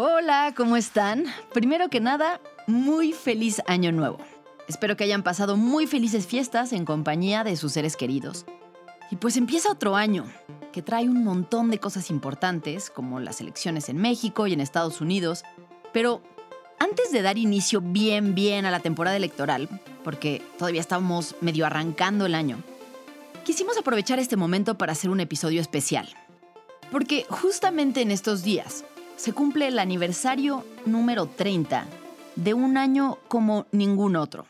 Hola, ¿cómo están? Primero que nada, muy feliz año nuevo. Espero que hayan pasado muy felices fiestas en compañía de sus seres queridos. Y pues empieza otro año, que trae un montón de cosas importantes, como las elecciones en México y en Estados Unidos. Pero antes de dar inicio bien, bien a la temporada electoral, porque todavía estamos medio arrancando el año, quisimos aprovechar este momento para hacer un episodio especial. Porque justamente en estos días se cumple el aniversario número 30 de un año como ningún otro.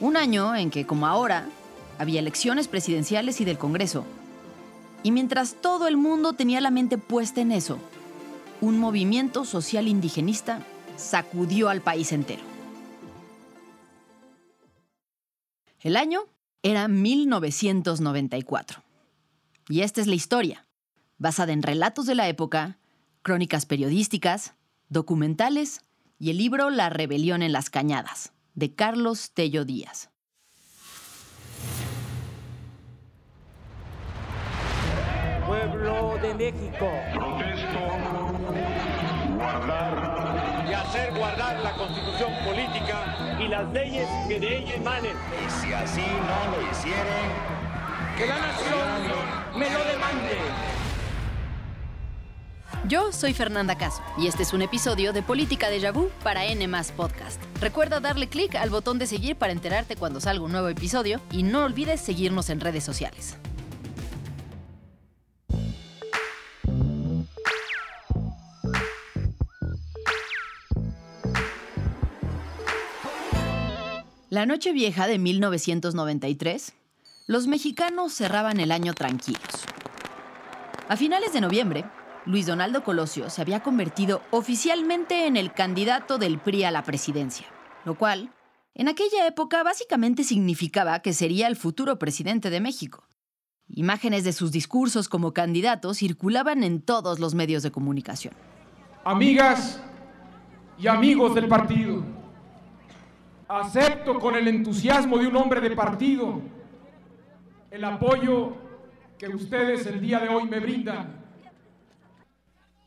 Un año en que, como ahora, había elecciones presidenciales y del Congreso. Y mientras todo el mundo tenía la mente puesta en eso, un movimiento social indigenista sacudió al país entero. El año era 1994. Y esta es la historia, basada en relatos de la época, crónicas periodísticas, documentales y el libro La rebelión en las cañadas, de Carlos Tello Díaz. Pueblo de México. Protesto guardar Y hacer guardar la constitución política y las leyes que de ella emanen. Y si así no lo hicieren, Que la nación me lo demande. Yo soy Fernanda Caso y este es un episodio de Política de Vu para N Podcast. Recuerda darle clic al botón de seguir para enterarte cuando salga un nuevo episodio y no olvides seguirnos en redes sociales. La noche vieja de 1993, los mexicanos cerraban el año tranquilos. A finales de noviembre, Luis Donaldo Colosio se había convertido oficialmente en el candidato del PRI a la presidencia, lo cual, en aquella época, básicamente significaba que sería el futuro presidente de México. Imágenes de sus discursos como candidato circulaban en todos los medios de comunicación. Amigas y amigos del partido, acepto con el entusiasmo de un hombre de partido el apoyo que ustedes el día de hoy me brindan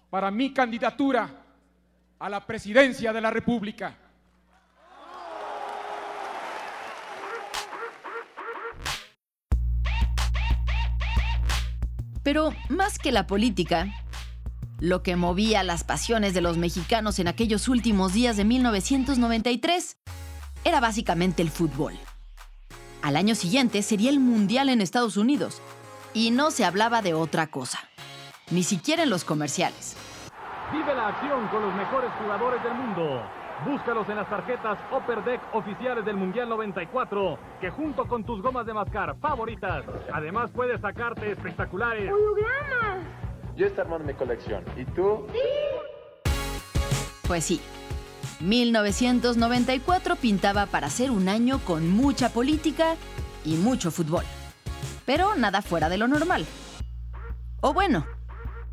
para mi candidatura a la presidencia de la República. Pero más que la política, lo que movía las pasiones de los mexicanos en aquellos últimos días de 1993 era básicamente el fútbol. Al año siguiente sería el Mundial en Estados Unidos y no se hablaba de otra cosa, ni siquiera en los comerciales. Vive la acción con los mejores jugadores del mundo. Búscalos en las tarjetas Upper Deck oficiales del Mundial 94, que junto con tus gomas de mascar favoritas, además puedes sacarte espectaculares. Yo estoy armando mi colección. ¿Y tú? Pues sí, 1994 pintaba para ser un año con mucha política y mucho fútbol. Pero nada fuera de lo normal. O bueno,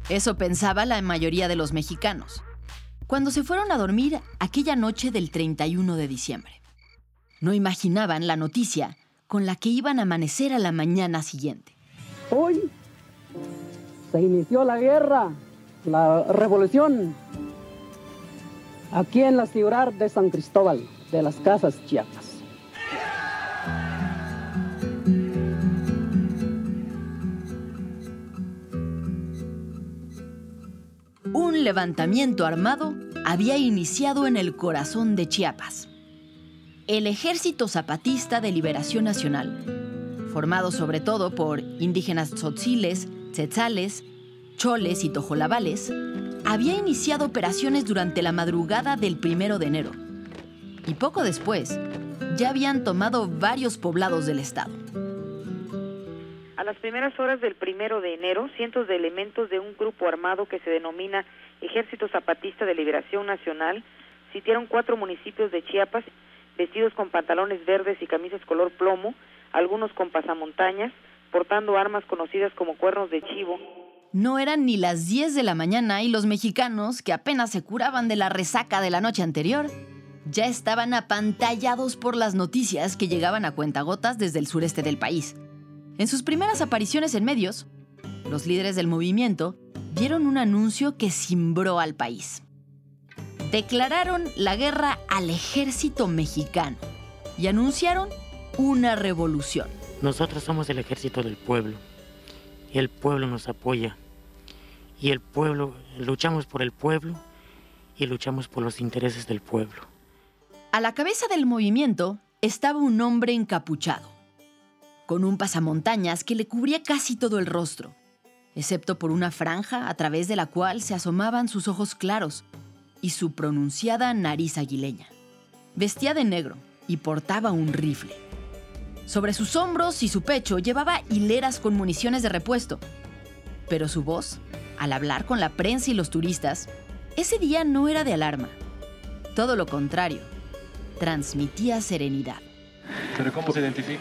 eso pensaba la mayoría de los mexicanos. Cuando se fueron a dormir aquella noche del 31 de diciembre. No imaginaban la noticia con la que iban a amanecer a la mañana siguiente. Hoy se inició la guerra, la revolución, aquí en la ciudad de San Cristóbal de las Casas Chiapas. Levantamiento armado había iniciado en el corazón de Chiapas. El Ejército Zapatista de Liberación Nacional, formado sobre todo por indígenas tzotziles, tzetzales, choles y tojolabales, había iniciado operaciones durante la madrugada del primero de enero. Y poco después, ya habían tomado varios poblados del estado. A las primeras horas del primero de enero, cientos de elementos de un grupo armado que se denomina Ejército Zapatista de Liberación Nacional sitiaron cuatro municipios de Chiapas, vestidos con pantalones verdes y camisas color plomo, algunos con pasamontañas, portando armas conocidas como cuernos de chivo. No eran ni las 10 de la mañana y los mexicanos, que apenas se curaban de la resaca de la noche anterior, ya estaban apantallados por las noticias que llegaban a cuentagotas desde el sureste del país. En sus primeras apariciones en medios, los líderes del movimiento dieron un anuncio que cimbró al país. Declararon la guerra al ejército mexicano y anunciaron una revolución. Nosotros somos el ejército del pueblo y el pueblo nos apoya. Y el pueblo, luchamos por el pueblo y luchamos por los intereses del pueblo. A la cabeza del movimiento estaba un hombre encapuchado, con un pasamontañas que le cubría casi todo el rostro, excepto por una franja a través de la cual se asomaban sus ojos claros y su pronunciada nariz aguileña. Vestía de negro y portaba un rifle. Sobre sus hombros y su pecho llevaba hileras con municiones de repuesto. Pero su voz, al hablar con la prensa y los turistas, ese día no era de alarma. Todo lo contrario, transmitía serenidad. ¿Pero cómo se identifica?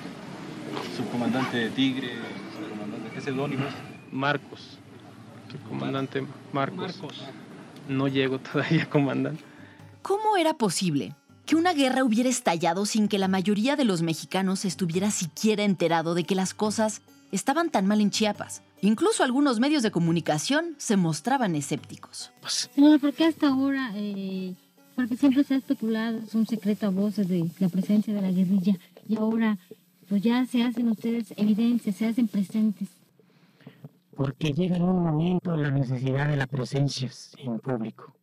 ¿Subcomandante Tigre? ¿Subcomandante qué? Marcos. Subcomandante Marcos. Marcos. No llego todavía, comandante. ¿Cómo era posible que una guerra hubiera estallado sin que la mayoría de los mexicanos estuviera siquiera enterado de que las cosas estaban tan mal en Chiapas? Incluso algunos medios de comunicación se mostraban escépticos. Señora, ¿por qué hasta ahora eh, porque siempre se ha especulado, es un secreto a voces de la presencia de la guerrilla y ahora pues ya se hacen ustedes evidencias, se hacen presentes. Porque llega en un momento la necesidad de la presencia en público.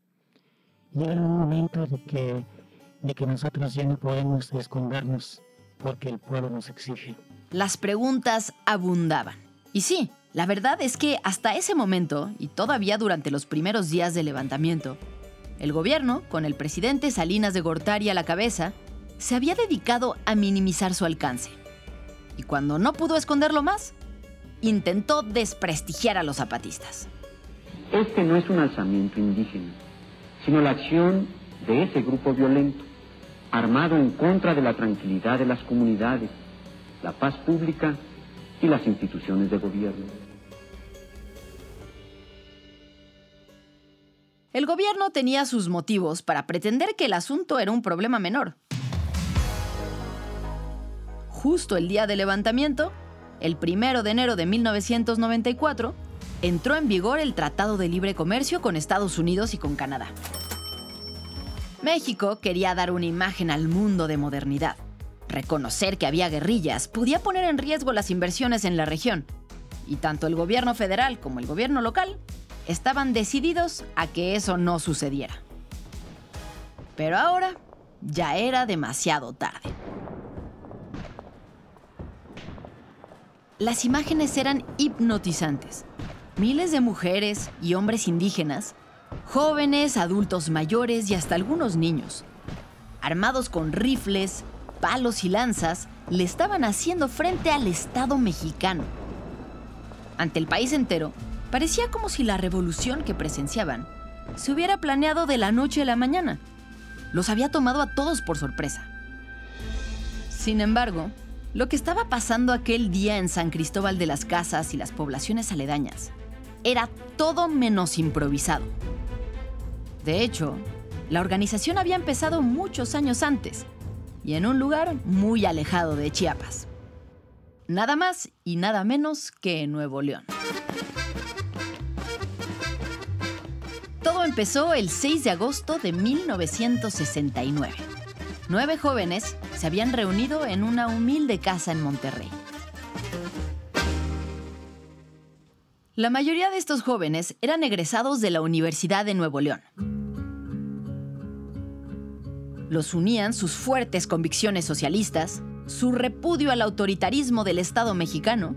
Llega en un momento de que, de que nosotros ya no podemos escondernos porque el pueblo nos exige. Las preguntas abundaban. Y sí, la verdad es que hasta ese momento, y todavía durante los primeros días del levantamiento, el gobierno, con el presidente Salinas de Gortari a la cabeza, se había dedicado a minimizar su alcance. Y cuando no pudo esconderlo más, intentó desprestigiar a los zapatistas. Este no es un alzamiento indígena, sino la acción de ese grupo violento, armado en contra de la tranquilidad de las comunidades, la paz pública y las instituciones de gobierno. El gobierno tenía sus motivos para pretender que el asunto era un problema menor. Justo el día del levantamiento, el primero de enero de 1994, entró en vigor el Tratado de Libre Comercio con Estados Unidos y con Canadá. México quería dar una imagen al mundo de modernidad. Reconocer que había guerrillas podía poner en riesgo las inversiones en la región, y tanto el gobierno federal como el gobierno local estaban decididos a que eso no sucediera. Pero ahora ya era demasiado tarde. Las imágenes eran hipnotizantes. Miles de mujeres y hombres indígenas, jóvenes, adultos mayores y hasta algunos niños, armados con rifles, palos y lanzas, le estaban haciendo frente al Estado mexicano. Ante el país entero, Parecía como si la revolución que presenciaban se hubiera planeado de la noche a la mañana. Los había tomado a todos por sorpresa. Sin embargo, lo que estaba pasando aquel día en San Cristóbal de las Casas y las poblaciones aledañas era todo menos improvisado. De hecho, la organización había empezado muchos años antes y en un lugar muy alejado de Chiapas. Nada más y nada menos que en Nuevo León. Todo empezó el 6 de agosto de 1969. Nueve jóvenes se habían reunido en una humilde casa en Monterrey. La mayoría de estos jóvenes eran egresados de la Universidad de Nuevo León. Los unían sus fuertes convicciones socialistas, su repudio al autoritarismo del Estado mexicano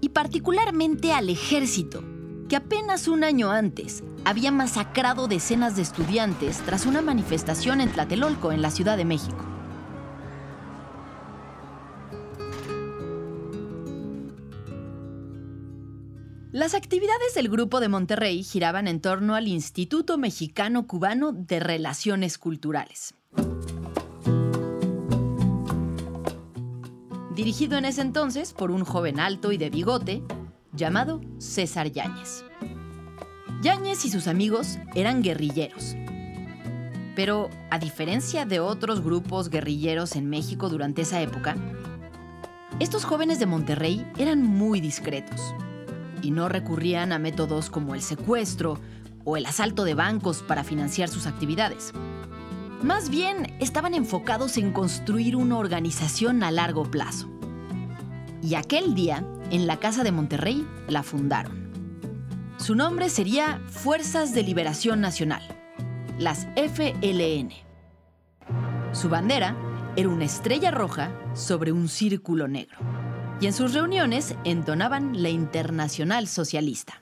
y particularmente al ejército, que apenas un año antes había masacrado decenas de estudiantes tras una manifestación en Tlatelolco, en la Ciudad de México. Las actividades del Grupo de Monterrey giraban en torno al Instituto Mexicano Cubano de Relaciones Culturales. Dirigido en ese entonces por un joven alto y de bigote llamado César Yáñez. Yáñez y sus amigos eran guerrilleros. Pero, a diferencia de otros grupos guerrilleros en México durante esa época, estos jóvenes de Monterrey eran muy discretos. y no recurrían a métodos como el secuestro o el asalto de bancos para financiar sus actividades. Más bien estaban enfocados en construir una organización a largo plazo. Y aquel día, en la Casa de Monterrey, la fundaron. Su nombre sería Fuerzas de Liberación Nacional, las FLN. Su bandera era una estrella roja sobre un círculo negro. Y en sus reuniones entonaban la Internacional Socialista.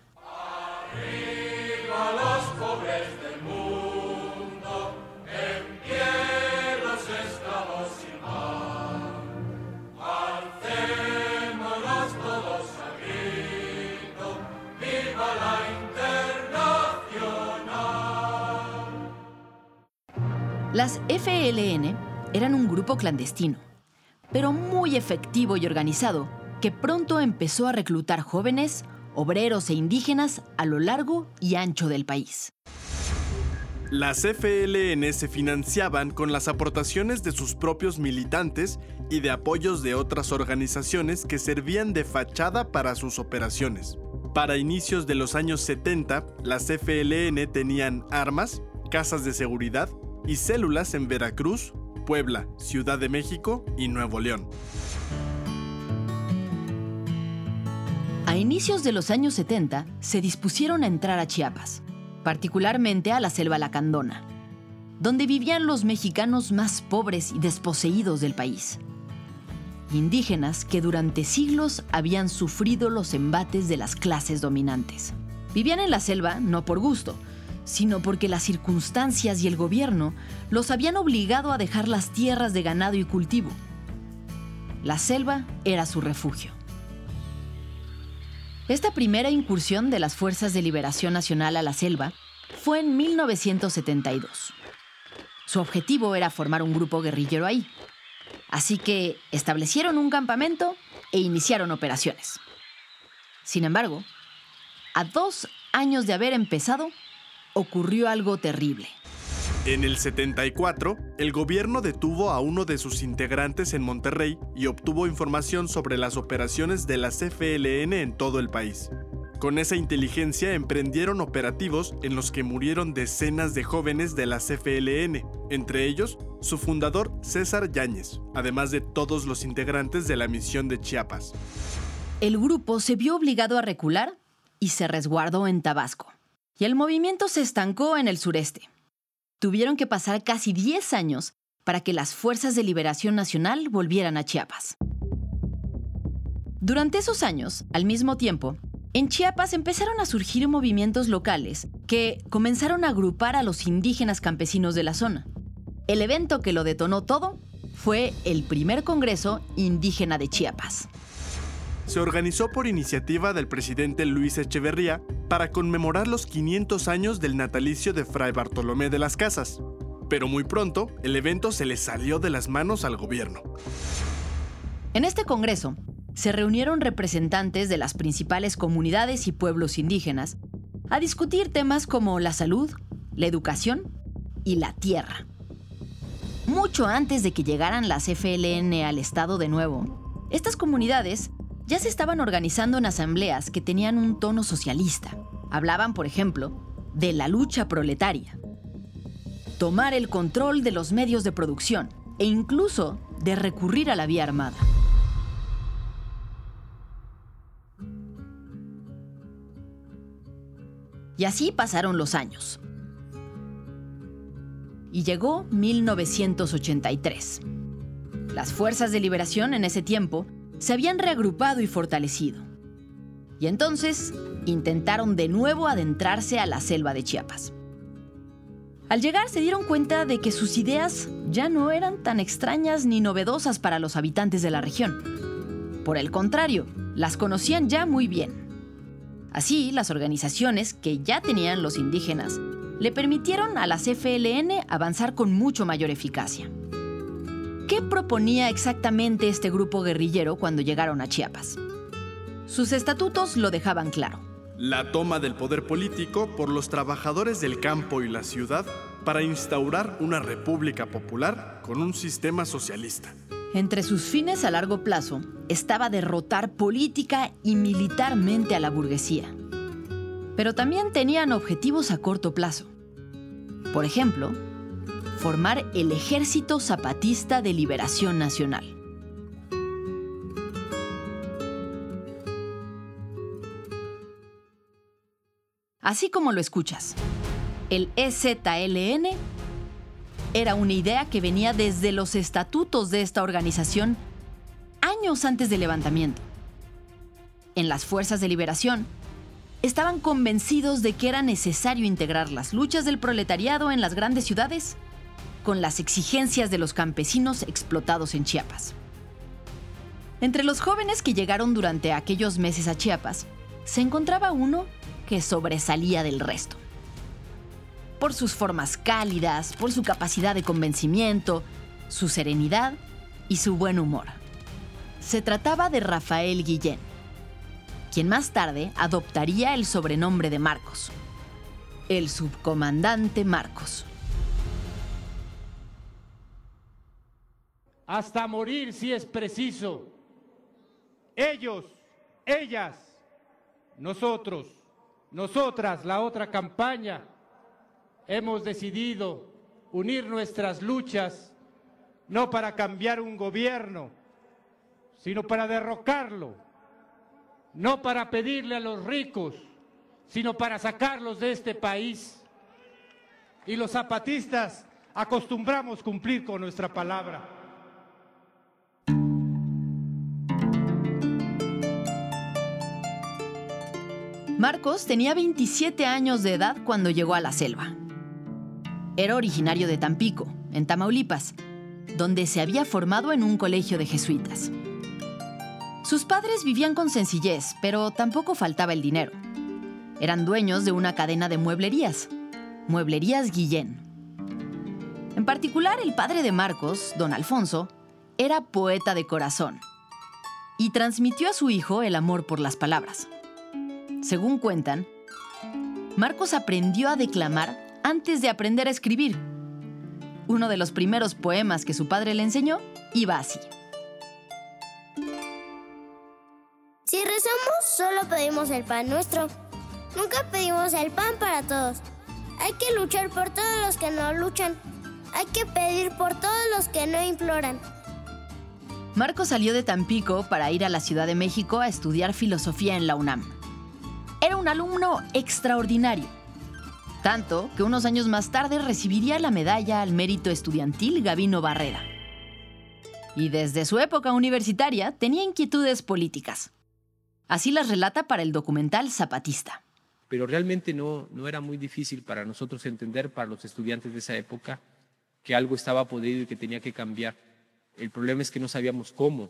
Las FLN eran un grupo clandestino, pero muy efectivo y organizado, que pronto empezó a reclutar jóvenes, obreros e indígenas a lo largo y ancho del país. Las FLN se financiaban con las aportaciones de sus propios militantes y de apoyos de otras organizaciones que servían de fachada para sus operaciones. Para inicios de los años 70, las FLN tenían armas, casas de seguridad y células en Veracruz, Puebla, Ciudad de México y Nuevo León. A inicios de los años 70 se dispusieron a entrar a Chiapas, particularmente a la selva lacandona, donde vivían los mexicanos más pobres y desposeídos del país. Indígenas que durante siglos habían sufrido los embates de las clases dominantes. Vivían en la selva no por gusto, sino porque las circunstancias y el gobierno los habían obligado a dejar las tierras de ganado y cultivo. La selva era su refugio. Esta primera incursión de las Fuerzas de Liberación Nacional a la selva fue en 1972. Su objetivo era formar un grupo guerrillero ahí. Así que establecieron un campamento e iniciaron operaciones. Sin embargo, a dos años de haber empezado, ocurrió algo terrible. En el 74, el gobierno detuvo a uno de sus integrantes en Monterrey y obtuvo información sobre las operaciones de la CFLN en todo el país. Con esa inteligencia emprendieron operativos en los que murieron decenas de jóvenes de la CFLN, entre ellos su fundador César Yáñez, además de todos los integrantes de la misión de Chiapas. El grupo se vio obligado a recular y se resguardó en Tabasco y el movimiento se estancó en el sureste. Tuvieron que pasar casi 10 años para que las fuerzas de liberación nacional volvieran a Chiapas. Durante esos años, al mismo tiempo, en Chiapas empezaron a surgir movimientos locales que comenzaron a agrupar a los indígenas campesinos de la zona. El evento que lo detonó todo fue el primer Congreso Indígena de Chiapas se organizó por iniciativa del presidente Luis Echeverría para conmemorar los 500 años del natalicio de Fray Bartolomé de las Casas. Pero muy pronto, el evento se le salió de las manos al gobierno. En este Congreso, se reunieron representantes de las principales comunidades y pueblos indígenas a discutir temas como la salud, la educación y la tierra. Mucho antes de que llegaran las FLN al Estado de nuevo, estas comunidades ya se estaban organizando en asambleas que tenían un tono socialista. Hablaban, por ejemplo, de la lucha proletaria, tomar el control de los medios de producción e incluso de recurrir a la vía armada. Y así pasaron los años. Y llegó 1983. Las fuerzas de liberación en ese tiempo se habían reagrupado y fortalecido. Y entonces intentaron de nuevo adentrarse a la selva de Chiapas. Al llegar se dieron cuenta de que sus ideas ya no eran tan extrañas ni novedosas para los habitantes de la región. Por el contrario, las conocían ya muy bien. Así, las organizaciones que ya tenían los indígenas le permitieron a las FLN avanzar con mucho mayor eficacia. ¿Qué proponía exactamente este grupo guerrillero cuando llegaron a Chiapas? Sus estatutos lo dejaban claro. La toma del poder político por los trabajadores del campo y la ciudad para instaurar una república popular con un sistema socialista. Entre sus fines a largo plazo estaba derrotar política y militarmente a la burguesía. Pero también tenían objetivos a corto plazo. Por ejemplo, formar el Ejército Zapatista de Liberación Nacional. Así como lo escuchas, el EZLN era una idea que venía desde los estatutos de esta organización años antes del levantamiento. En las fuerzas de liberación, estaban convencidos de que era necesario integrar las luchas del proletariado en las grandes ciudades con las exigencias de los campesinos explotados en Chiapas. Entre los jóvenes que llegaron durante aquellos meses a Chiapas, se encontraba uno que sobresalía del resto. Por sus formas cálidas, por su capacidad de convencimiento, su serenidad y su buen humor. Se trataba de Rafael Guillén, quien más tarde adoptaría el sobrenombre de Marcos, el subcomandante Marcos. Hasta morir si es preciso. Ellos, ellas, nosotros, nosotras, la otra campaña, hemos decidido unir nuestras luchas no para cambiar un gobierno, sino para derrocarlo, no para pedirle a los ricos, sino para sacarlos de este país. Y los zapatistas acostumbramos cumplir con nuestra palabra. Marcos tenía 27 años de edad cuando llegó a la selva. Era originario de Tampico, en Tamaulipas, donde se había formado en un colegio de jesuitas. Sus padres vivían con sencillez, pero tampoco faltaba el dinero. Eran dueños de una cadena de mueblerías, Mueblerías Guillén. En particular, el padre de Marcos, don Alfonso, era poeta de corazón y transmitió a su hijo el amor por las palabras. Según cuentan, Marcos aprendió a declamar antes de aprender a escribir. Uno de los primeros poemas que su padre le enseñó iba así. Si rezamos, solo pedimos el pan nuestro. Nunca pedimos el pan para todos. Hay que luchar por todos los que no luchan. Hay que pedir por todos los que no imploran. Marcos salió de Tampico para ir a la Ciudad de México a estudiar filosofía en la UNAM. Era un alumno extraordinario, tanto que unos años más tarde recibiría la medalla al mérito estudiantil Gavino Barrera. Y desde su época universitaria tenía inquietudes políticas. Así las relata para el documental Zapatista. Pero realmente no, no era muy difícil para nosotros entender, para los estudiantes de esa época, que algo estaba podrido y que tenía que cambiar. El problema es que no sabíamos cómo.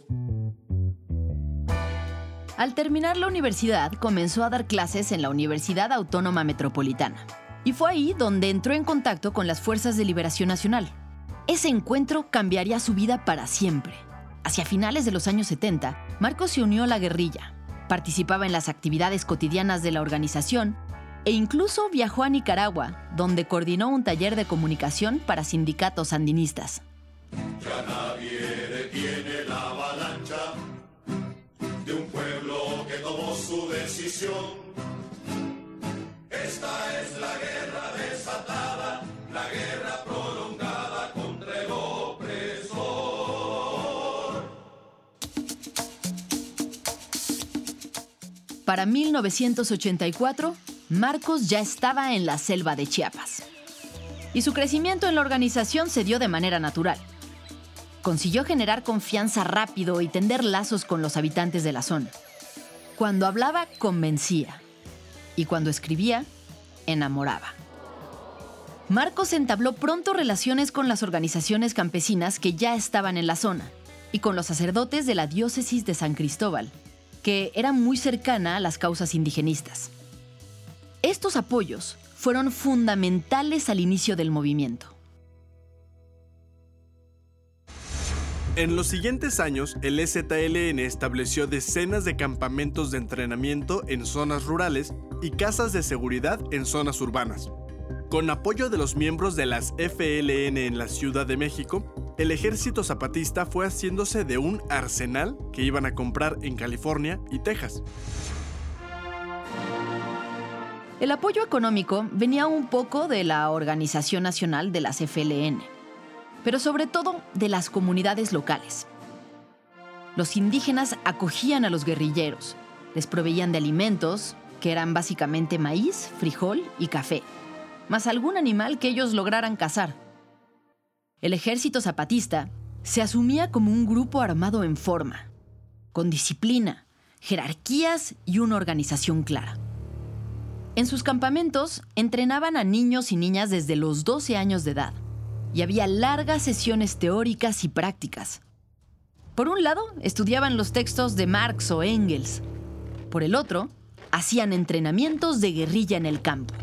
Al terminar la universidad, comenzó a dar clases en la Universidad Autónoma Metropolitana. Y fue ahí donde entró en contacto con las Fuerzas de Liberación Nacional. Ese encuentro cambiaría su vida para siempre. Hacia finales de los años 70, Marcos se unió a la guerrilla, participaba en las actividades cotidianas de la organización e incluso viajó a Nicaragua, donde coordinó un taller de comunicación para sindicatos sandinistas. Esta es la guerra desatada, la guerra prolongada contra el opresor. Para 1984, Marcos ya estaba en la selva de Chiapas. Y su crecimiento en la organización se dio de manera natural consiguió generar confianza rápido y tender lazos con los habitantes de la zona. Cuando hablaba, convencía. Y cuando escribía, enamoraba. Marcos entabló pronto relaciones con las organizaciones campesinas que ya estaban en la zona y con los sacerdotes de la diócesis de San Cristóbal, que era muy cercana a las causas indigenistas. Estos apoyos fueron fundamentales al inicio del movimiento. En los siguientes años, el EZLN estableció decenas de campamentos de entrenamiento en zonas rurales y casas de seguridad en zonas urbanas. Con apoyo de los miembros de las FLN en la Ciudad de México, el ejército zapatista fue haciéndose de un arsenal que iban a comprar en California y Texas. El apoyo económico venía un poco de la Organización Nacional de las FLN, pero sobre todo de las comunidades locales. Los indígenas acogían a los guerrilleros, les proveían de alimentos, que eran básicamente maíz, frijol y café, más algún animal que ellos lograran cazar. El ejército zapatista se asumía como un grupo armado en forma, con disciplina, jerarquías y una organización clara. En sus campamentos entrenaban a niños y niñas desde los 12 años de edad y había largas sesiones teóricas y prácticas. Por un lado, estudiaban los textos de Marx o Engels. Por el otro, hacían entrenamientos de guerrilla en el campo.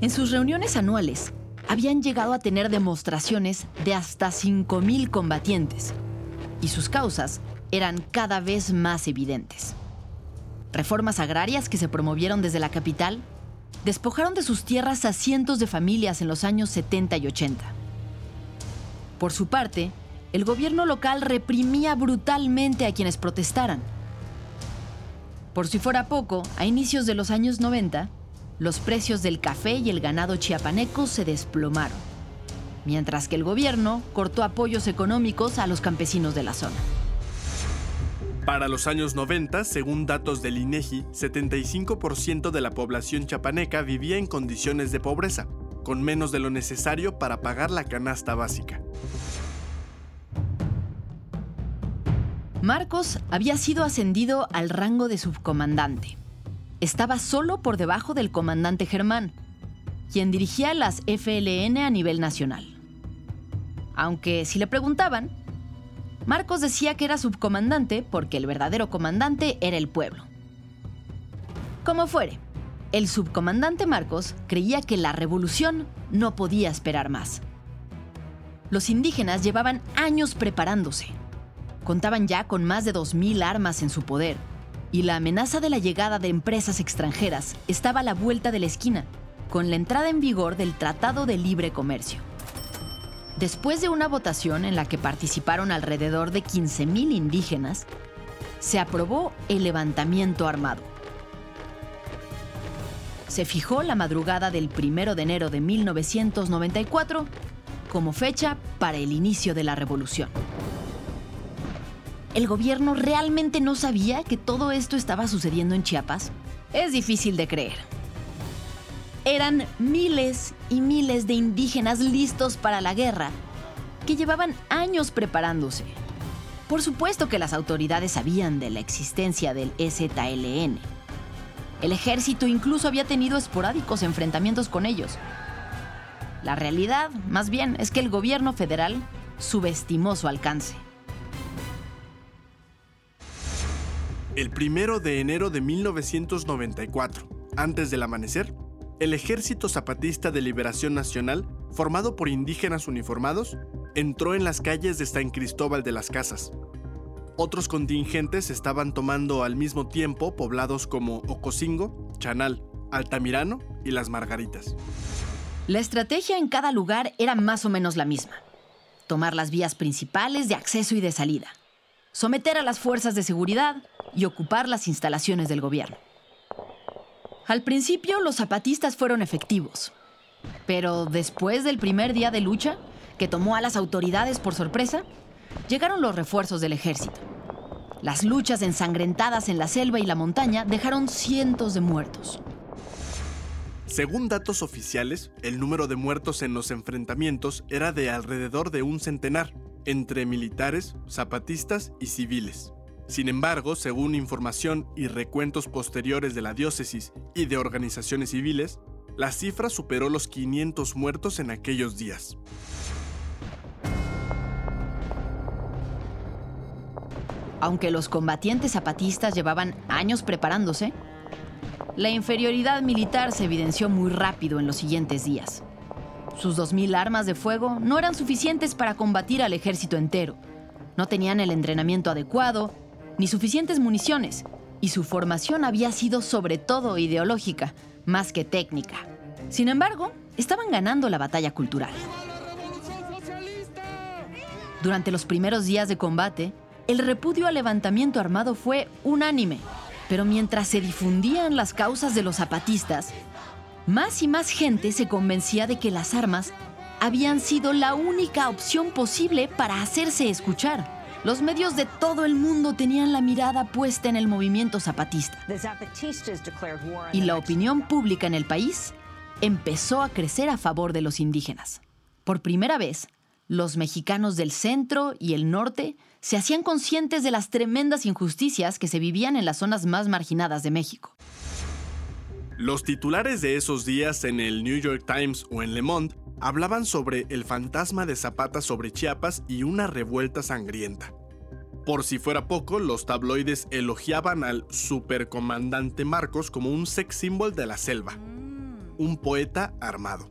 En sus reuniones anuales, habían llegado a tener demostraciones de hasta 5.000 combatientes y sus causas eran cada vez más evidentes reformas agrarias que se promovieron desde la capital, despojaron de sus tierras a cientos de familias en los años 70 y 80. Por su parte, el gobierno local reprimía brutalmente a quienes protestaran. Por si fuera poco, a inicios de los años 90, los precios del café y el ganado chiapaneco se desplomaron, mientras que el gobierno cortó apoyos económicos a los campesinos de la zona. Para los años 90, según datos del INEGI, 75% de la población chapaneca vivía en condiciones de pobreza, con menos de lo necesario para pagar la canasta básica. Marcos había sido ascendido al rango de subcomandante. Estaba solo por debajo del comandante Germán, quien dirigía las FLN a nivel nacional. Aunque si le preguntaban, Marcos decía que era subcomandante porque el verdadero comandante era el pueblo. Como fuere, el subcomandante Marcos creía que la revolución no podía esperar más. Los indígenas llevaban años preparándose. Contaban ya con más de 2.000 armas en su poder y la amenaza de la llegada de empresas extranjeras estaba a la vuelta de la esquina, con la entrada en vigor del Tratado de Libre Comercio. Después de una votación en la que participaron alrededor de 15.000 indígenas, se aprobó el levantamiento armado. Se fijó la madrugada del 1 de enero de 1994 como fecha para el inicio de la revolución. ¿El gobierno realmente no sabía que todo esto estaba sucediendo en Chiapas? Es difícil de creer. Eran miles y miles de indígenas listos para la guerra, que llevaban años preparándose. Por supuesto que las autoridades sabían de la existencia del EZLN. El ejército incluso había tenido esporádicos enfrentamientos con ellos. La realidad, más bien, es que el gobierno federal subestimó su alcance. El primero de enero de 1994, antes del amanecer, el Ejército Zapatista de Liberación Nacional, formado por indígenas uniformados, entró en las calles de San Cristóbal de las Casas. Otros contingentes estaban tomando al mismo tiempo poblados como Ocosingo, Chanal, Altamirano y Las Margaritas. La estrategia en cada lugar era más o menos la misma. Tomar las vías principales de acceso y de salida, someter a las fuerzas de seguridad y ocupar las instalaciones del gobierno. Al principio los zapatistas fueron efectivos, pero después del primer día de lucha, que tomó a las autoridades por sorpresa, llegaron los refuerzos del ejército. Las luchas ensangrentadas en la selva y la montaña dejaron cientos de muertos. Según datos oficiales, el número de muertos en los enfrentamientos era de alrededor de un centenar, entre militares, zapatistas y civiles. Sin embargo, según información y recuentos posteriores de la diócesis y de organizaciones civiles, la cifra superó los 500 muertos en aquellos días. Aunque los combatientes zapatistas llevaban años preparándose, la inferioridad militar se evidenció muy rápido en los siguientes días. Sus 2.000 armas de fuego no eran suficientes para combatir al ejército entero. No tenían el entrenamiento adecuado ni suficientes municiones, y su formación había sido sobre todo ideológica, más que técnica. Sin embargo, estaban ganando la batalla cultural. Durante los primeros días de combate, el repudio al levantamiento armado fue unánime, pero mientras se difundían las causas de los zapatistas, más y más gente se convencía de que las armas habían sido la única opción posible para hacerse escuchar. Los medios de todo el mundo tenían la mirada puesta en el movimiento zapatista. Y la opinión pública en el país empezó a crecer a favor de los indígenas. Por primera vez, los mexicanos del centro y el norte se hacían conscientes de las tremendas injusticias que se vivían en las zonas más marginadas de México. Los titulares de esos días en el New York Times o en Le Monde hablaban sobre el fantasma de Zapata sobre Chiapas y una revuelta sangrienta. Por si fuera poco, los tabloides elogiaban al supercomandante Marcos como un sex symbol de la selva, un poeta armado.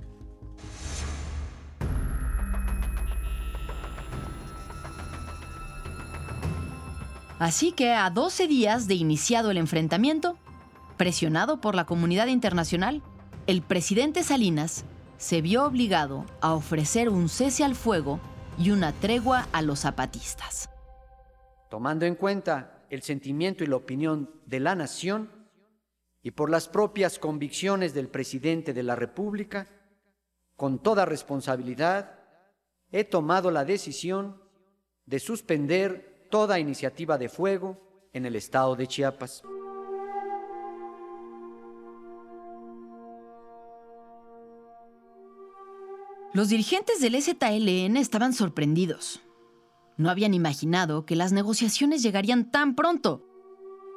Así que a 12 días de iniciado el enfrentamiento, presionado por la comunidad internacional, el presidente Salinas se vio obligado a ofrecer un cese al fuego y una tregua a los zapatistas. Tomando en cuenta el sentimiento y la opinión de la nación y por las propias convicciones del presidente de la República, con toda responsabilidad, he tomado la decisión de suspender toda iniciativa de fuego en el estado de Chiapas. Los dirigentes del ZLN estaban sorprendidos. No habían imaginado que las negociaciones llegarían tan pronto.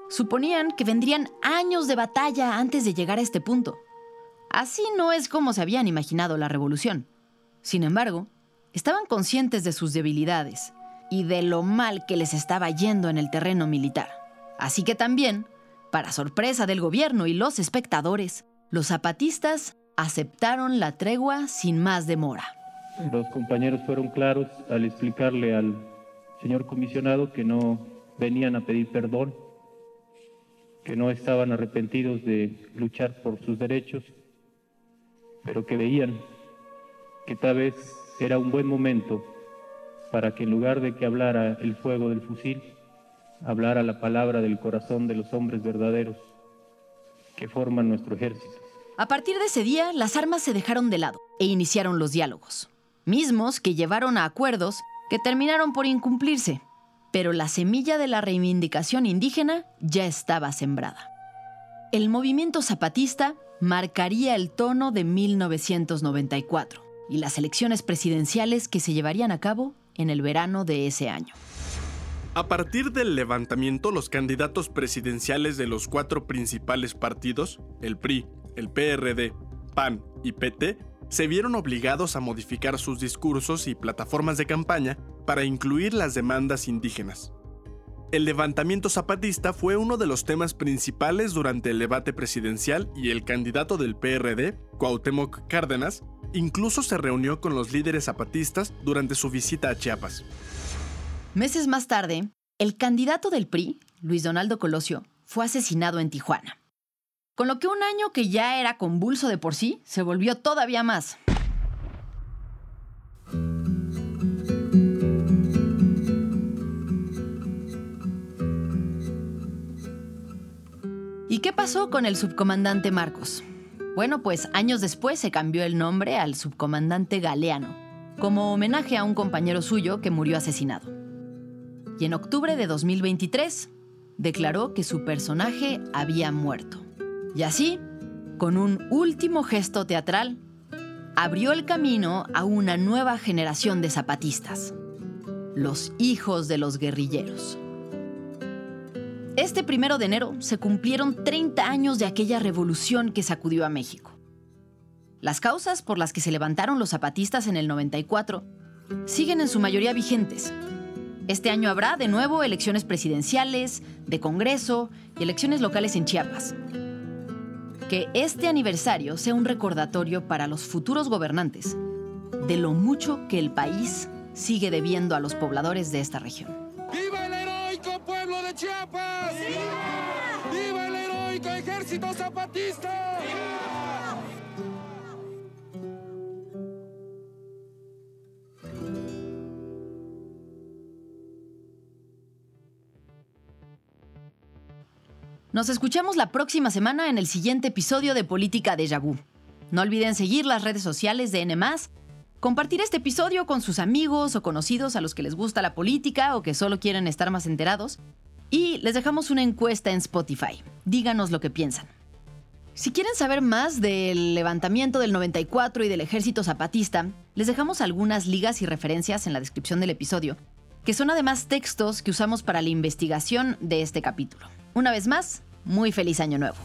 Suponían que vendrían años de batalla antes de llegar a este punto. Así no es como se habían imaginado la revolución. Sin embargo, estaban conscientes de sus debilidades y de lo mal que les estaba yendo en el terreno militar. Así que también, para sorpresa del gobierno y los espectadores, los zapatistas aceptaron la tregua sin más demora. Los compañeros fueron claros al explicarle al señor comisionado que no venían a pedir perdón, que no estaban arrepentidos de luchar por sus derechos, pero que veían que tal vez era un buen momento para que en lugar de que hablara el fuego del fusil, hablara la palabra del corazón de los hombres verdaderos que forman nuestro ejército. A partir de ese día, las armas se dejaron de lado e iniciaron los diálogos, mismos que llevaron a acuerdos que terminaron por incumplirse, pero la semilla de la reivindicación indígena ya estaba sembrada. El movimiento zapatista marcaría el tono de 1994 y las elecciones presidenciales que se llevarían a cabo en el verano de ese año. A partir del levantamiento, los candidatos presidenciales de los cuatro principales partidos, el PRI, el PRD, PAN y PT se vieron obligados a modificar sus discursos y plataformas de campaña para incluir las demandas indígenas. El levantamiento zapatista fue uno de los temas principales durante el debate presidencial y el candidato del PRD, Cuauhtémoc Cárdenas, incluso se reunió con los líderes zapatistas durante su visita a Chiapas. Meses más tarde, el candidato del PRI, Luis Donaldo Colosio, fue asesinado en Tijuana. Con lo que un año que ya era convulso de por sí, se volvió todavía más. ¿Y qué pasó con el subcomandante Marcos? Bueno, pues años después se cambió el nombre al subcomandante Galeano, como homenaje a un compañero suyo que murió asesinado. Y en octubre de 2023 declaró que su personaje había muerto. Y así, con un último gesto teatral, abrió el camino a una nueva generación de zapatistas, los hijos de los guerrilleros. Este primero de enero se cumplieron 30 años de aquella revolución que sacudió a México. Las causas por las que se levantaron los zapatistas en el 94 siguen en su mayoría vigentes. Este año habrá de nuevo elecciones presidenciales, de Congreso y elecciones locales en Chiapas que este aniversario sea un recordatorio para los futuros gobernantes de lo mucho que el país sigue debiendo a los pobladores de esta región. ¡Viva el heroico pueblo de Chiapas! ¡Viva! ¡Viva el heroico ejército zapatista! Nos escuchamos la próxima semana en el siguiente episodio de Política de Vu. No olviden seguir las redes sociales de N+, compartir este episodio con sus amigos o conocidos a los que les gusta la política o que solo quieren estar más enterados. Y les dejamos una encuesta en Spotify. Díganos lo que piensan. Si quieren saber más del levantamiento del 94 y del ejército zapatista, les dejamos algunas ligas y referencias en la descripción del episodio, que son además textos que usamos para la investigación de este capítulo. Una vez más, muy feliz año nuevo.